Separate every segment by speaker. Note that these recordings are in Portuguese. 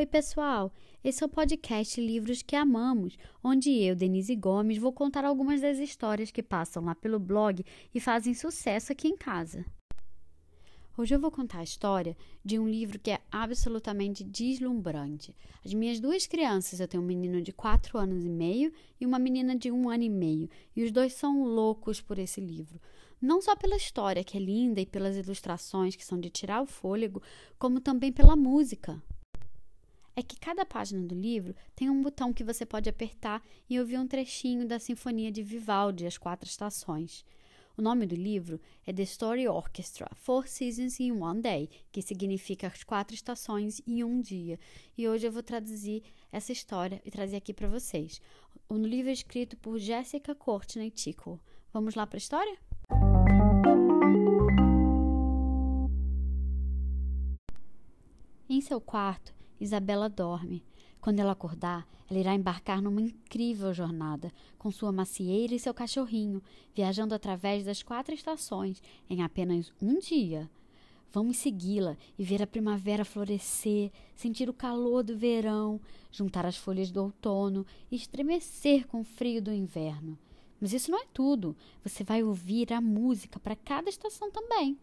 Speaker 1: Oi, pessoal! Esse é o podcast Livros que Amamos, onde eu, Denise Gomes, vou contar algumas das histórias que passam lá pelo blog e fazem sucesso aqui em casa. Hoje eu vou contar a história de um livro que é absolutamente deslumbrante. As minhas duas crianças, eu tenho um menino de 4 anos e meio e uma menina de um ano e meio, e os dois são loucos por esse livro. Não só pela história, que é linda, e pelas ilustrações, que são de tirar o fôlego, como também pela música. É que cada página do livro tem um botão que você pode apertar e ouvir um trechinho da Sinfonia de Vivaldi, As Quatro Estações. O nome do livro é The Story Orchestra, Four Seasons in One Day, que significa as quatro estações em um dia. E hoje eu vou traduzir essa história e trazer aqui para vocês. O livro é escrito por Jessica Courtney Tickle. Vamos lá para a história? Em seu quarto, Isabela dorme. Quando ela acordar, ela irá embarcar numa incrível jornada, com sua macieira e seu cachorrinho, viajando através das quatro estações em apenas um dia. Vamos segui-la e ver a primavera florescer, sentir o calor do verão, juntar as folhas do outono e estremecer com o frio do inverno. Mas isso não é tudo. Você vai ouvir a música para cada estação também.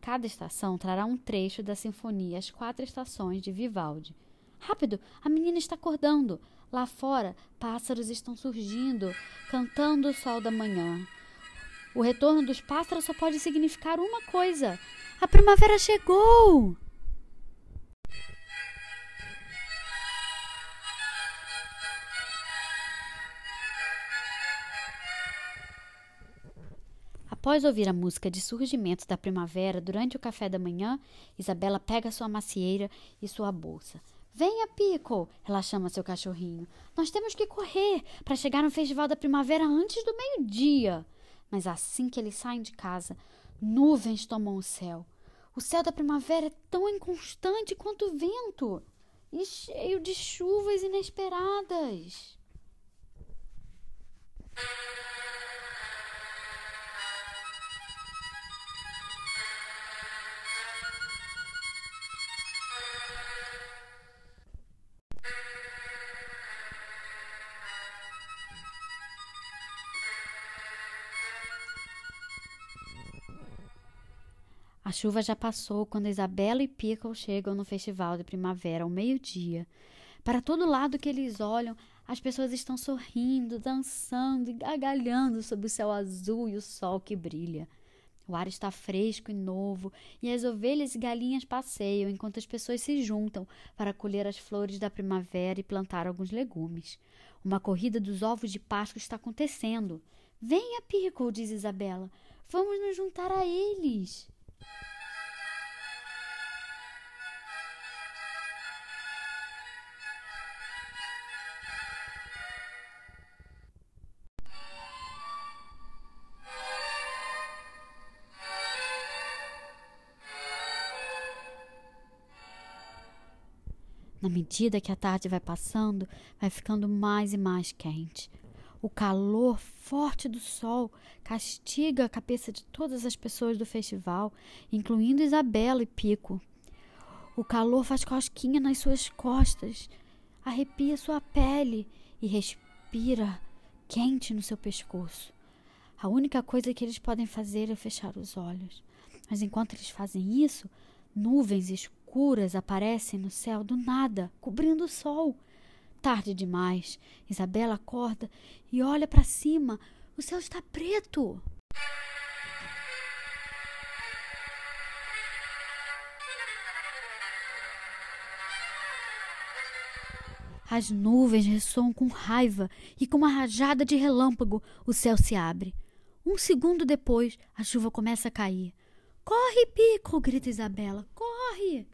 Speaker 1: Cada estação trará um trecho da sinfonia As Quatro Estações de Vivaldi. Rápido, a menina está acordando. Lá fora, pássaros estão surgindo, cantando o sol da manhã. O retorno dos pássaros só pode significar uma coisa: a primavera chegou! Após ouvir a música de surgimento da primavera durante o café da manhã, Isabela pega sua macieira e sua bolsa. Venha, Pico! Ela chama seu cachorrinho. Nós temos que correr para chegar no Festival da Primavera antes do meio-dia. Mas assim que eles saem de casa, nuvens tomam o céu. O céu da primavera é tão inconstante quanto o vento e cheio de chuvas inesperadas. A chuva já passou quando Isabela e Pickle chegam no festival de primavera ao meio-dia. Para todo lado que eles olham, as pessoas estão sorrindo, dançando e gargalhando sob o céu azul e o sol que brilha. O ar está fresco e novo, e as ovelhas e galinhas passeiam enquanto as pessoas se juntam para colher as flores da primavera e plantar alguns legumes. Uma corrida dos ovos de Páscoa está acontecendo. Venha, Pickle, diz Isabela. Vamos nos juntar a eles. Na medida que a tarde vai passando, vai ficando mais e mais quente. O calor forte do sol castiga a cabeça de todas as pessoas do festival, incluindo Isabela e Pico. O calor faz cosquinha nas suas costas, arrepia sua pele e respira quente no seu pescoço. A única coisa que eles podem fazer é fechar os olhos. Mas enquanto eles fazem isso, nuvens escuras aparecem no céu do nada, cobrindo o sol. Tarde demais. Isabela acorda e olha para cima. O céu está preto. As nuvens ressoam com raiva e com uma rajada de relâmpago o céu se abre. Um segundo depois, a chuva começa a cair. Corre, Pico! grita Isabela. Corre!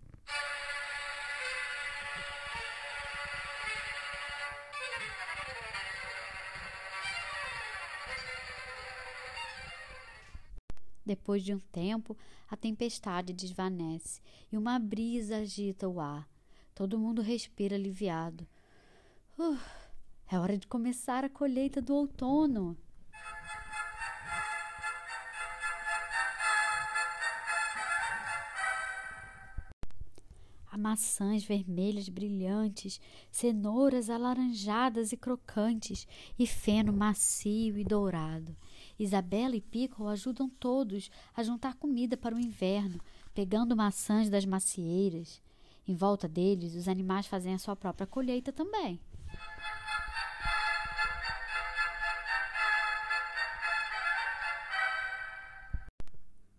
Speaker 1: Depois de um tempo, a tempestade desvanece e uma brisa agita o ar. Todo mundo respira aliviado. Uh, é hora de começar a colheita do outono. A maçãs vermelhas brilhantes, cenouras alaranjadas e crocantes, e feno macio e dourado. Isabela e Pico ajudam todos a juntar comida para o inverno, pegando maçãs das macieiras. Em volta deles, os animais fazem a sua própria colheita também.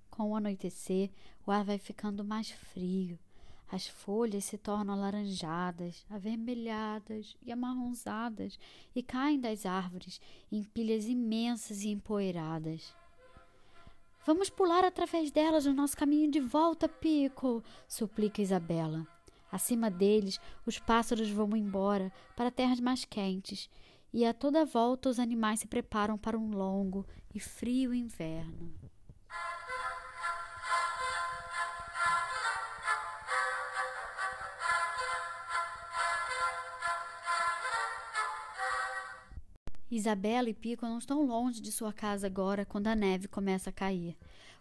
Speaker 1: Com o anoitecer, o ar vai ficando mais frio. As folhas se tornam alaranjadas, avermelhadas e amarronzadas e caem das árvores em pilhas imensas e empoeiradas. Vamos pular através delas no nosso caminho de volta, Pico, suplica Isabela. Acima deles, os pássaros vão embora para terras mais quentes, e a toda volta os animais se preparam para um longo e frio inverno. Isabela e Pico não estão longe de sua casa agora quando a neve começa a cair.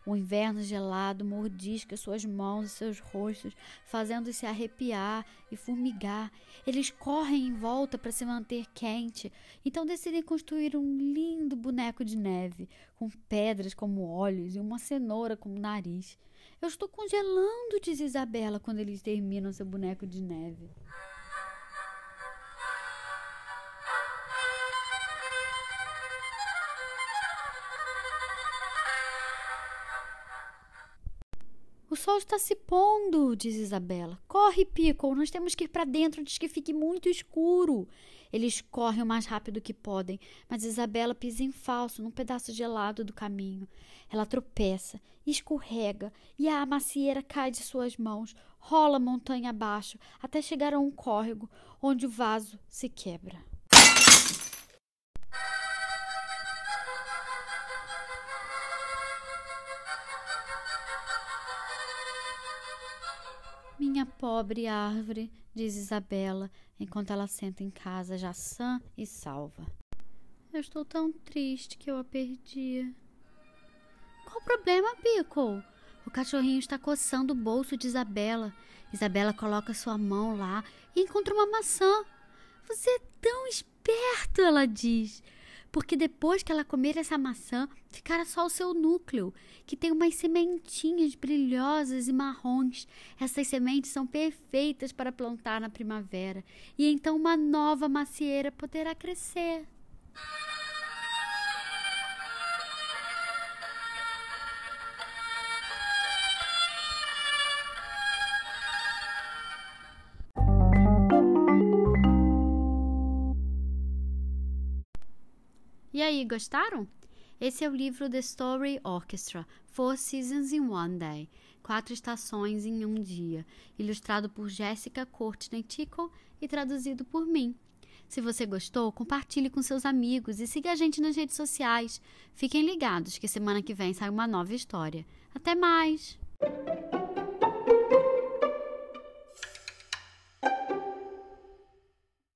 Speaker 1: O inverno gelado mordisca suas mãos e seus rostos, fazendo-os se arrepiar e formigar. Eles correm em volta para se manter quente, então decidem construir um lindo boneco de neve, com pedras como olhos e uma cenoura como nariz. Eu estou congelando, diz Isabela quando eles terminam seu boneco de neve. O sol está se pondo, diz Isabela. Corre, Pico, nós temos que ir para dentro antes que fique muito escuro. Eles correm o mais rápido que podem, mas Isabela pisa em falso num pedaço gelado do caminho. Ela tropeça, escorrega e a macieira cai de suas mãos, rola montanha abaixo até chegar a um córrego onde o vaso se quebra. Minha pobre árvore, diz Isabela, enquanto ela senta em casa já sã e salva. Eu estou tão triste que eu a perdi. Qual o problema, Pico? O cachorrinho está coçando o bolso de Isabela. Isabela coloca sua mão lá e encontra uma maçã. Você é tão esperto, ela diz porque depois que ela comer essa maçã, ficará só o seu núcleo, que tem umas sementinhas brilhosas e marrons. Essas sementes são perfeitas para plantar na primavera, e então uma nova macieira poderá crescer. Aí, gostaram? Esse é o livro The Story Orchestra, Four Seasons in One Day, Quatro Estações em um Dia, ilustrado por Jessica Courtney Tickle e traduzido por mim. Se você gostou, compartilhe com seus amigos e siga a gente nas redes sociais. Fiquem ligados que semana que vem sai uma nova história. Até mais!